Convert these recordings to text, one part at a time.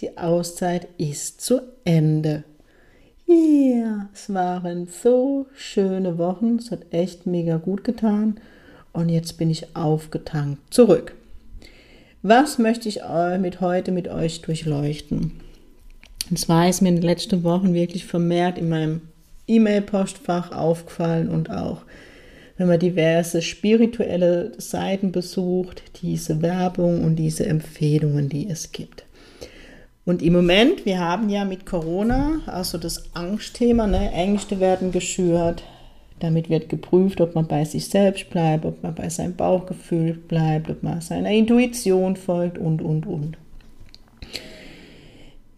Die Auszeit ist zu Ende. Ja, yeah, es waren so schöne Wochen. Es hat echt mega gut getan. Und jetzt bin ich aufgetankt zurück. Was möchte ich mit heute mit euch durchleuchten? Und zwar ist mir in den letzten Wochen wirklich vermehrt in meinem E-Mail-Postfach aufgefallen und auch wenn man diverse spirituelle Seiten besucht, diese Werbung und diese Empfehlungen, die es gibt. Und im Moment, wir haben ja mit Corona, also das Angstthema, ne, Ängste werden geschürt, damit wird geprüft, ob man bei sich selbst bleibt, ob man bei seinem Bauchgefühl bleibt, ob man seiner Intuition folgt und, und, und.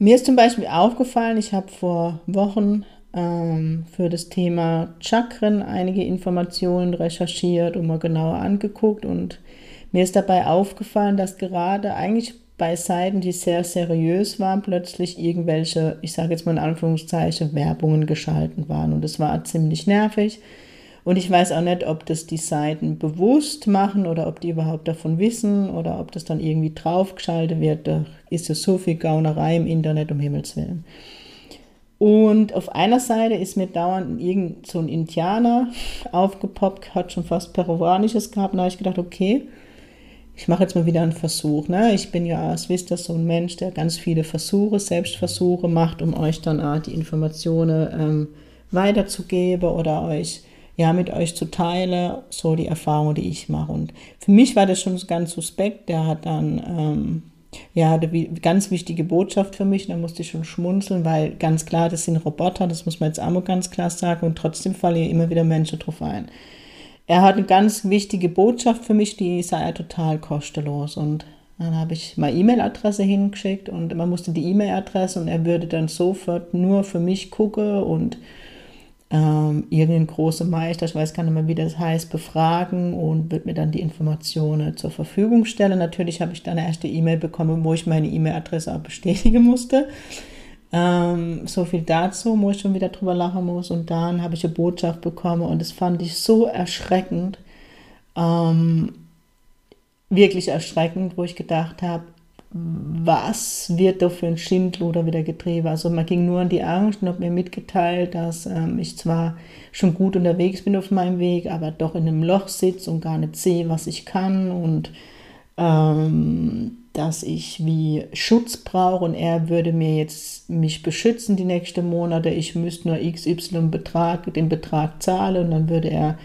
Mir ist zum Beispiel aufgefallen, ich habe vor Wochen ähm, für das Thema Chakren einige Informationen recherchiert und mal genauer angeguckt und mir ist dabei aufgefallen, dass gerade eigentlich bei Seiten, die sehr seriös waren, plötzlich irgendwelche, ich sage jetzt mal in Anführungszeichen, Werbungen geschalten waren. Und das war ziemlich nervig. Und ich weiß auch nicht, ob das die Seiten bewusst machen oder ob die überhaupt davon wissen oder ob das dann irgendwie draufgeschaltet wird. Da ist ja so viel Gaunerei im Internet, um Himmels Willen. Und auf einer Seite ist mir dauernd irgend so ein Indianer aufgepoppt, hat schon fast Peruanisches gehabt. Da habe ich gedacht, okay, ich mache jetzt mal wieder einen Versuch. Ne? Ich bin ja, als wisst ihr, so ein Mensch, der ganz viele Versuche, Selbstversuche macht, um euch dann auch die Informationen ähm, weiterzugeben oder euch ja mit euch zu teilen, so die Erfahrungen, die ich mache. Und für mich war das schon ganz suspekt. Der hat dann ähm, ja, eine ganz wichtige Botschaft für mich. Da musste ich schon schmunzeln, weil ganz klar, das sind Roboter, das muss man jetzt auch mal ganz klar sagen. Und trotzdem fallen hier immer wieder Menschen drauf ein. Er hat eine ganz wichtige Botschaft für mich, die sei er total kostenlos. Und dann habe ich meine E-Mail-Adresse hingeschickt und man musste die E-Mail-Adresse und er würde dann sofort nur für mich gucken und ähm, irgendeinen großen Meister, ich weiß gar nicht mehr, wie das heißt, befragen und wird mir dann die Informationen zur Verfügung stellen. Natürlich habe ich dann eine erste E-Mail bekommen, wo ich meine E-Mail-Adresse auch bestätigen musste. Ähm, so viel dazu, wo ich schon wieder drüber lachen muss. Und dann habe ich eine Botschaft bekommen und das fand ich so erschreckend, ähm, wirklich erschreckend, wo ich gedacht habe, was wird da für ein Schindluder wieder getrieben. Also man ging nur an die Angst und hat mir mitgeteilt, dass ähm, ich zwar schon gut unterwegs bin auf meinem Weg, aber doch in einem Loch sitze und gar nicht sehe, was ich kann und ähm, dass ich wie Schutz brauche und er würde mir jetzt mich beschützen die nächsten Monate. Ich müsste nur XY Betrag, den Betrag zahlen und dann würde er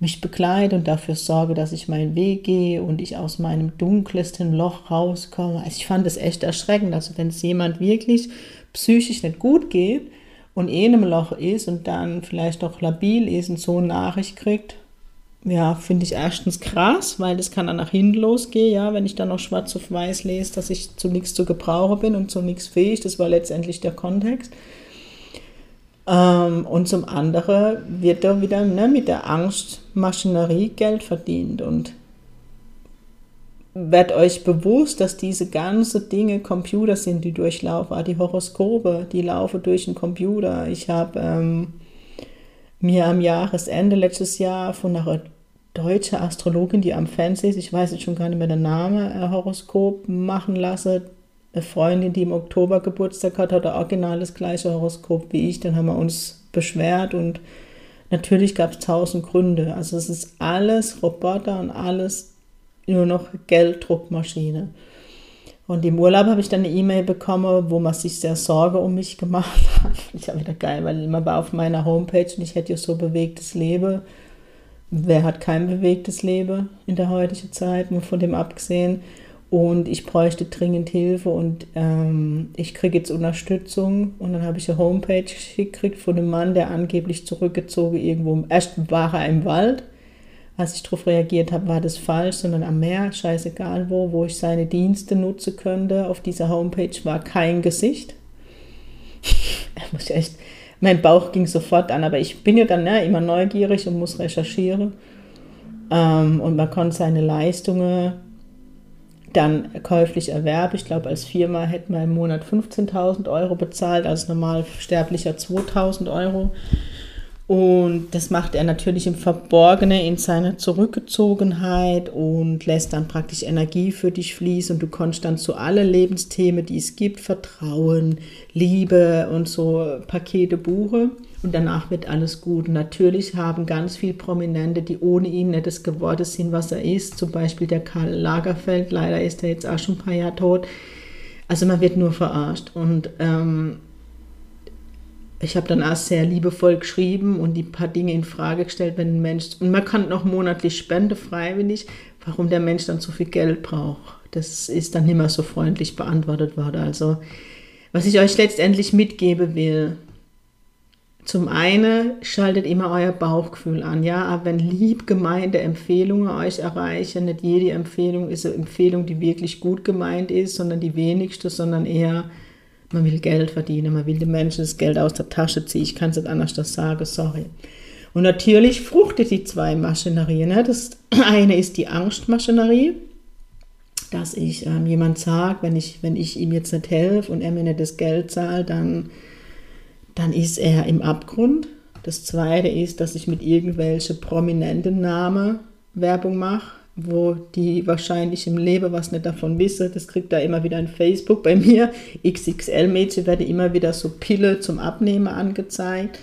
mich begleite und dafür sorge, dass ich meinen Weg gehe und ich aus meinem dunkelsten Loch rauskomme. Also ich fand es echt erschreckend. Also wenn es jemand wirklich psychisch nicht gut geht und eh in einem Loch ist und dann vielleicht auch labil ist und so eine Nachricht kriegt, ja, finde ich erstens krass, weil das kann dann nach hinten losgehen, ja, wenn ich dann noch schwarz auf weiß lese, dass ich zu nichts zu gebrauchen bin und zu nichts fähig. Das war letztendlich der Kontext. Ähm, und zum anderen wird da wieder ne, mit der Angstmaschinerie Geld verdient und werdet euch bewusst, dass diese ganzen Dinge Computer sind, die durchlaufen. Auch die Horoskope, die laufen durch den Computer. Ich habe ähm, mir am Jahresende letztes Jahr von einer deutschen Astrologin, die am Fernsehen ist, ich weiß jetzt schon gar nicht mehr den Namen, ein Horoskop machen lassen eine Freundin, die im Oktober Geburtstag hat, hat original das gleiche Horoskop wie ich. Dann haben wir uns beschwert und natürlich gab es tausend Gründe. Also es ist alles Roboter und alles nur noch Gelddruckmaschine. Und im Urlaub habe ich dann eine E-Mail bekommen, wo man sich sehr Sorge um mich gemacht hat. Ich auch wieder geil, weil man war auf meiner Homepage und ich hätte ja so bewegtes Leben. Wer hat kein bewegtes Leben in der heutigen Zeit, nur von dem abgesehen und ich bräuchte dringend Hilfe und ähm, ich kriege jetzt Unterstützung und dann habe ich eine Homepage gekriegt von einem Mann, der angeblich zurückgezogen irgendwo, erst war er im Wald, als ich darauf reagiert habe, war das falsch, sondern am Meer, scheißegal wo, wo ich seine Dienste nutzen könnte. Auf dieser Homepage war kein Gesicht. muss echt, mein Bauch ging sofort an, aber ich bin ja dann ja, immer neugierig und muss recherchieren. Ähm, und man konnte seine Leistungen dann käuflich erwerben. Ich glaube, als Firma hätte man im Monat 15.000 Euro bezahlt, als normal sterblicher 2.000 Euro. Und das macht er natürlich im Verborgenen in seiner Zurückgezogenheit und lässt dann praktisch Energie für dich fließen und du kannst dann zu alle Lebensthemen, die es gibt, Vertrauen, Liebe und so Pakete buchen und danach wird alles gut. Und natürlich haben ganz viele Prominente, die ohne ihn nicht das geworden sind, was er ist, zum Beispiel der Karl Lagerfeld, leider ist er jetzt auch schon ein paar Jahre tot. Also man wird nur verarscht und ähm, ich habe dann auch sehr liebevoll geschrieben und die paar Dinge in Frage gestellt, wenn ein Mensch, und man kann noch monatlich spenden, freiwillig, warum der Mensch dann so viel Geld braucht. Das ist dann nicht mehr so freundlich beantwortet worden. Also, was ich euch letztendlich mitgeben will, zum einen schaltet immer euer Bauchgefühl an, ja, aber wenn lieb gemeinte Empfehlungen euch erreichen, nicht jede Empfehlung ist eine Empfehlung, die wirklich gut gemeint ist, sondern die wenigste, sondern eher man will Geld verdienen, man will den Menschen das Geld aus der Tasche ziehen. Ich kann es nicht anders das sagen, sorry. Und natürlich fruchtet die zwei Maschinerien. Ne? Das eine ist die Angstmaschinerie, dass ich ähm, jemand sagt, wenn ich, wenn ich ihm jetzt nicht helfe und er mir nicht das Geld zahlt, dann, dann ist er im Abgrund. Das zweite ist, dass ich mit irgendwelchen prominenten Namen Werbung mache wo die wahrscheinlich im Leben was nicht davon wissen. Das kriegt da immer wieder ein Facebook bei mir. XXL-Mädchen werden immer wieder so Pille zum Abnehmen angezeigt.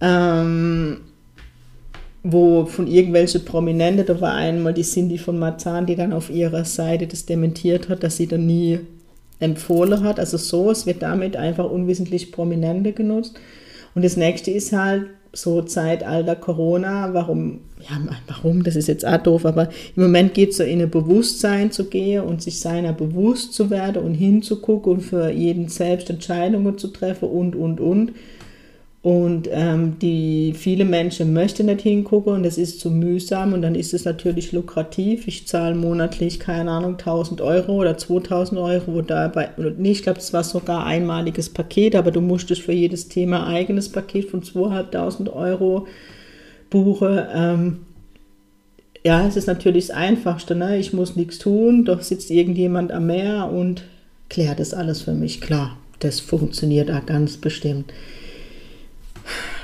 Ähm, wo von irgendwelchen Prominenten, da war einmal die Cindy von Marzahn, die dann auf ihrer Seite das dementiert hat, dass sie dann nie empfohlen hat. Also so, es wird damit einfach unwissentlich Prominente genutzt. Und das nächste ist halt, so Zeitalter Corona, warum, ja, warum, das ist jetzt auch doof, aber im Moment geht es so in ein Bewusstsein zu gehen und sich seiner bewusst zu werden und hinzugucken und für jeden selbst Entscheidungen zu treffen und, und, und. Und ähm, die viele Menschen möchten nicht hingucken und das ist zu mühsam und dann ist es natürlich lukrativ. Ich zahle monatlich, keine Ahnung, 1000 Euro oder 2000 Euro oder nee, ich glaube, das war sogar ein einmaliges Paket, aber du musstest für jedes Thema eigenes Paket von 2500 Euro buchen. Ähm, ja, es ist natürlich das Einfachste, ne? ich muss nichts tun, doch sitzt irgendjemand am Meer und klärt das alles für mich. Klar, das funktioniert auch ganz bestimmt.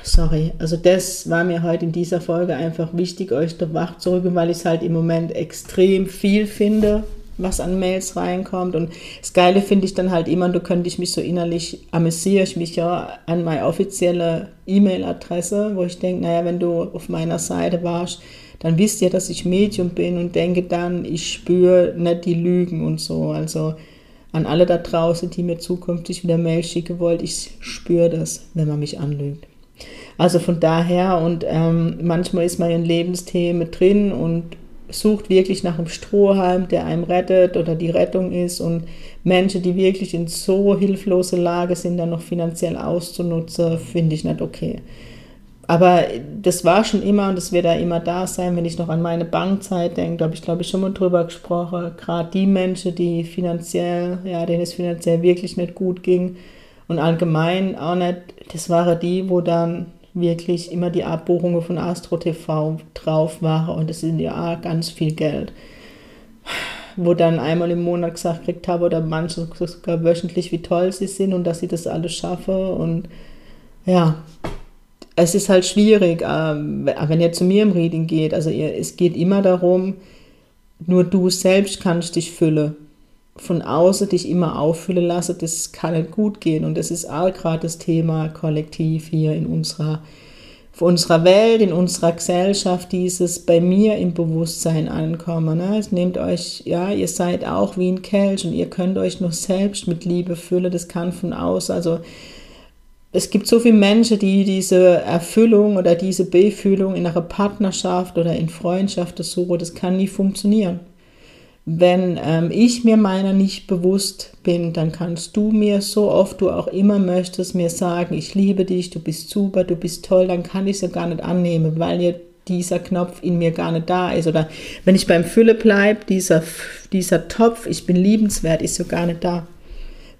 Sorry, also das war mir heute in dieser Folge einfach wichtig, euch da wach zu rücken, weil ich es halt im Moment extrem viel finde, was an Mails reinkommt. Und das Geile finde ich dann halt immer, du könntest mich so innerlich, amüsiere ich mich ja an meine offizielle E-Mail-Adresse, wo ich denke, naja, wenn du auf meiner Seite warst, dann wisst ihr, dass ich Medium bin und denke dann, ich spüre nicht die Lügen und so. Also an alle da draußen, die mir zukünftig wieder Mail schicken wollt, ich spüre das, wenn man mich anlügt. Also von daher und ähm, manchmal ist man in Lebensthemen drin und sucht wirklich nach einem Strohhalm, der einem rettet oder die Rettung ist. Und Menschen, die wirklich in so hilflose Lage sind, dann noch finanziell auszunutzen, finde ich nicht okay. Aber das war schon immer und das wird da immer da sein, wenn ich noch an meine Bankzeit denke, da habe ich glaube ich schon mal drüber gesprochen, gerade die Menschen, die finanziell, ja, denen es finanziell wirklich nicht gut ging und allgemein auch nicht, das waren die, wo dann wirklich immer die Abbuchungen von Astro TV drauf waren und das sind ja ganz viel Geld. Wo dann einmal im Monat gesagt kriegt habe oder manche sogar wöchentlich, wie toll sie sind und dass sie das alles schaffen und ja, es ist halt schwierig, ähm, wenn ihr zu mir im Reading geht, also es geht immer darum, nur du selbst kannst dich füllen von außen dich immer auffüllen lassen, das kann nicht gut gehen. Und das ist auch gerade das Thema Kollektiv hier in unserer, für unserer Welt, in unserer Gesellschaft, dieses bei mir im Bewusstsein ankommen. Ne? Es nehmt euch, ja, ihr seid auch wie ein Kelch und ihr könnt euch nur selbst mit Liebe füllen, das kann von außen, also es gibt so viele Menschen, die diese Erfüllung oder diese Befühlung in einer Partnerschaft oder in Freundschaft suchen, das kann nie funktionieren. Wenn ähm, ich mir meiner nicht bewusst bin, dann kannst du mir so oft du auch immer möchtest mir sagen, ich liebe dich, du bist super, du bist toll, dann kann ich es ja gar nicht annehmen, weil ihr dieser Knopf in mir gar nicht da ist. Oder wenn ich beim Fülle bleibe, dieser, dieser Topf, ich bin liebenswert, ist so gar nicht da.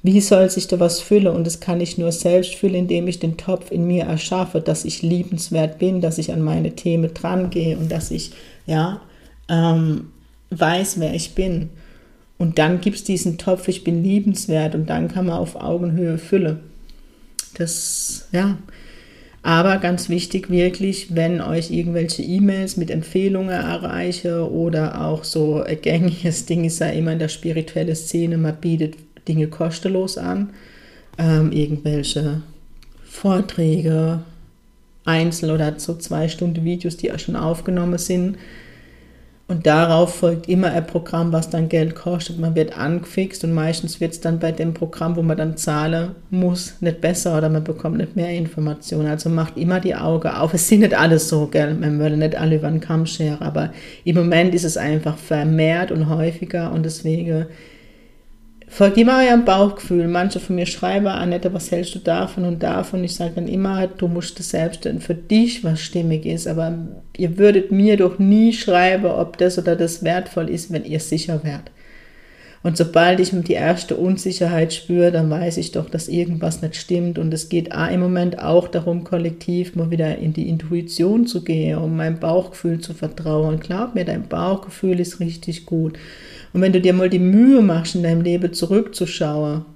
Wie soll sich da was füllen? Und das kann ich nur selbst füllen, indem ich den Topf in mir erschaffe, dass ich liebenswert bin, dass ich an meine Themen drangehe und dass ich ja, ähm, weiß, wer ich bin. Und dann gibt es diesen Topf, ich bin liebenswert und dann kann man auf Augenhöhe füllen. Das, ja. Aber ganz wichtig wirklich, wenn euch irgendwelche E-Mails mit Empfehlungen erreiche oder auch so ein gängiges Ding ist ja immer in der spirituellen Szene, man bietet Dinge kostenlos an, ähm, irgendwelche Vorträge, Einzel- oder so zwei Stunden Videos, die auch schon aufgenommen sind, und darauf folgt immer ein Programm, was dann Geld kostet. Man wird angefixt und meistens wird es dann bei dem Programm, wo man dann zahlen muss, nicht besser oder man bekommt nicht mehr Informationen. Also macht immer die Augen auf. Es sind nicht alles so, gell? Man würde nicht alle über den Kamm scheren, aber im Moment ist es einfach vermehrt und häufiger und deswegen Folgt immer eurem Bauchgefühl. Manche von mir schreiben, Annette, was hältst du davon und davon? Ich sage dann immer, du musst es selbst für dich, was stimmig ist. Aber ihr würdet mir doch nie schreiben, ob das oder das wertvoll ist, wenn ihr sicher wärt. Und sobald ich die erste Unsicherheit spüre, dann weiß ich doch, dass irgendwas nicht stimmt. Und es geht im Moment auch darum, kollektiv mal wieder in die Intuition zu gehen, um meinem Bauchgefühl zu vertrauen. Glaub mir, dein Bauchgefühl ist richtig gut. Und wenn du dir mal die Mühe machst, in deinem Leben zurückzuschauen,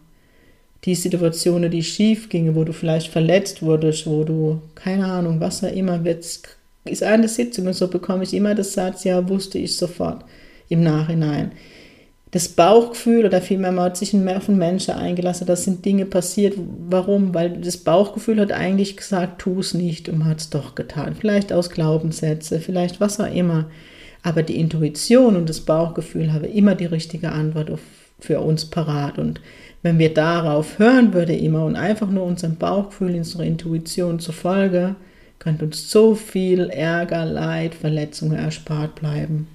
die Situationen, die schief gingen, wo du vielleicht verletzt wurdest, wo du, keine Ahnung, was auch immer, jetzt ist eine Sitzung und so bekomme ich immer das Satz, ja, wusste ich sofort im Nachhinein. Das Bauchgefühl oder vielmehr hat sich einen Menschen eingelassen, da sind Dinge passiert. Warum? Weil das Bauchgefühl hat eigentlich gesagt, tu es nicht und hat es doch getan. Vielleicht aus Glaubenssätze, vielleicht was auch immer. Aber die Intuition und das Bauchgefühl haben immer die richtige Antwort auf, für uns parat. Und wenn wir darauf hören würden immer und einfach nur unserem Bauchgefühl, unserer Intuition zu folgen, könnte uns so viel Ärger, Leid, Verletzungen erspart bleiben.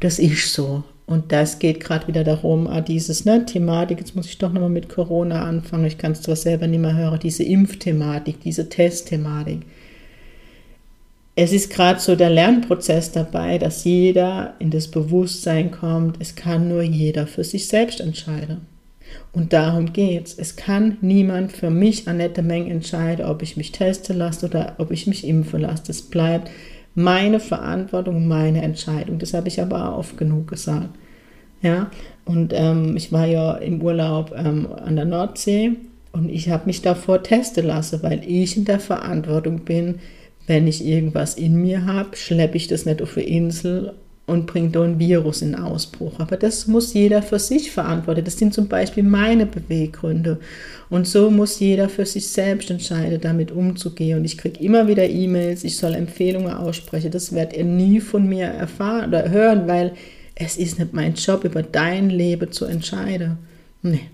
Das ist so. Und das geht gerade wieder darum, ah, dieses ne, Thematik, jetzt muss ich doch nochmal mit Corona anfangen, ich kann es zwar selber nicht mehr hören, diese Impfthematik, diese Testthematik es ist gerade so der Lernprozess dabei, dass jeder in das Bewusstsein kommt, es kann nur jeder für sich selbst entscheiden. Und darum geht es. Kann niemand für mich, Annette Meng, entscheiden, ob ich mich testen lasse oder ob ich mich impfen lasse. Das bleibt meine Verantwortung, meine Entscheidung. Das habe ich aber auch oft genug gesagt. Ja, und ähm, ich war ja im Urlaub ähm, an der Nordsee und ich habe mich davor testen lassen, weil ich in der Verantwortung bin, wenn ich irgendwas in mir habe, schleppe ich das nicht auf eine Insel und bringe da ein Virus in Ausbruch. Aber das muss jeder für sich verantworten. Das sind zum Beispiel meine Beweggründe. Und so muss jeder für sich selbst entscheiden, damit umzugehen. Und ich kriege immer wieder E-Mails, ich soll Empfehlungen aussprechen. Das werdet ihr nie von mir erfahren oder hören, weil es ist nicht mein Job, über dein Leben zu entscheiden. Nee.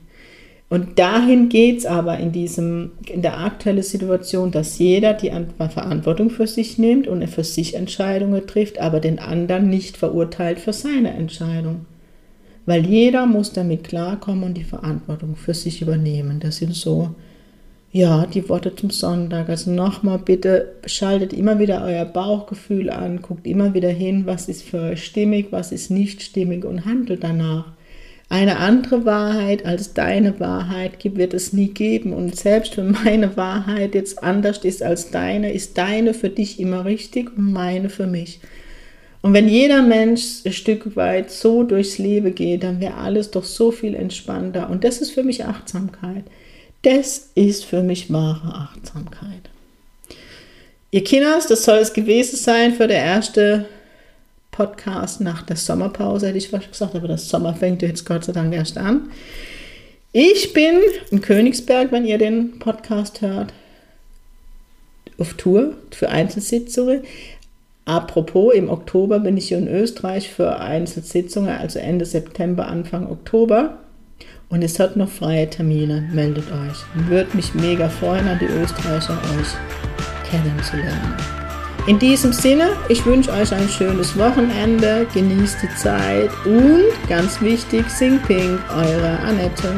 Und dahin geht es aber in, diesem, in der aktuellen Situation, dass jeder die Verantwortung für sich nimmt und für sich Entscheidungen trifft, aber den anderen nicht verurteilt für seine Entscheidung. Weil jeder muss damit klarkommen und die Verantwortung für sich übernehmen. Das sind so, ja, die Worte zum Sonntag. Also nochmal bitte, schaltet immer wieder euer Bauchgefühl an, guckt immer wieder hin, was ist für euch stimmig, was ist nicht stimmig und handelt danach eine andere Wahrheit als deine Wahrheit wird es nie geben. Und selbst wenn meine Wahrheit jetzt anders ist als deine, ist deine für dich immer richtig und meine für mich. Und wenn jeder Mensch ein Stück weit so durchs Leben geht, dann wäre alles doch so viel entspannter. Und das ist für mich Achtsamkeit. Das ist für mich wahre Achtsamkeit. Ihr Kinders, das soll es gewesen sein für der erste Podcast nach der Sommerpause, hätte ich fast gesagt, aber das Sommer fängt jetzt Gott sei Dank erst an. Ich bin in Königsberg, wenn ihr den Podcast hört, auf Tour für Einzelsitzungen. Apropos, im Oktober bin ich hier in Österreich für Einzelsitzungen, also Ende September, Anfang Oktober. Und es hat noch freie Termine, meldet euch. Würde mich mega freuen, an die Österreicher euch kennenzulernen. In diesem Sinne, ich wünsche euch ein schönes Wochenende, genießt die Zeit und ganz wichtig, sing pink, eure Annette.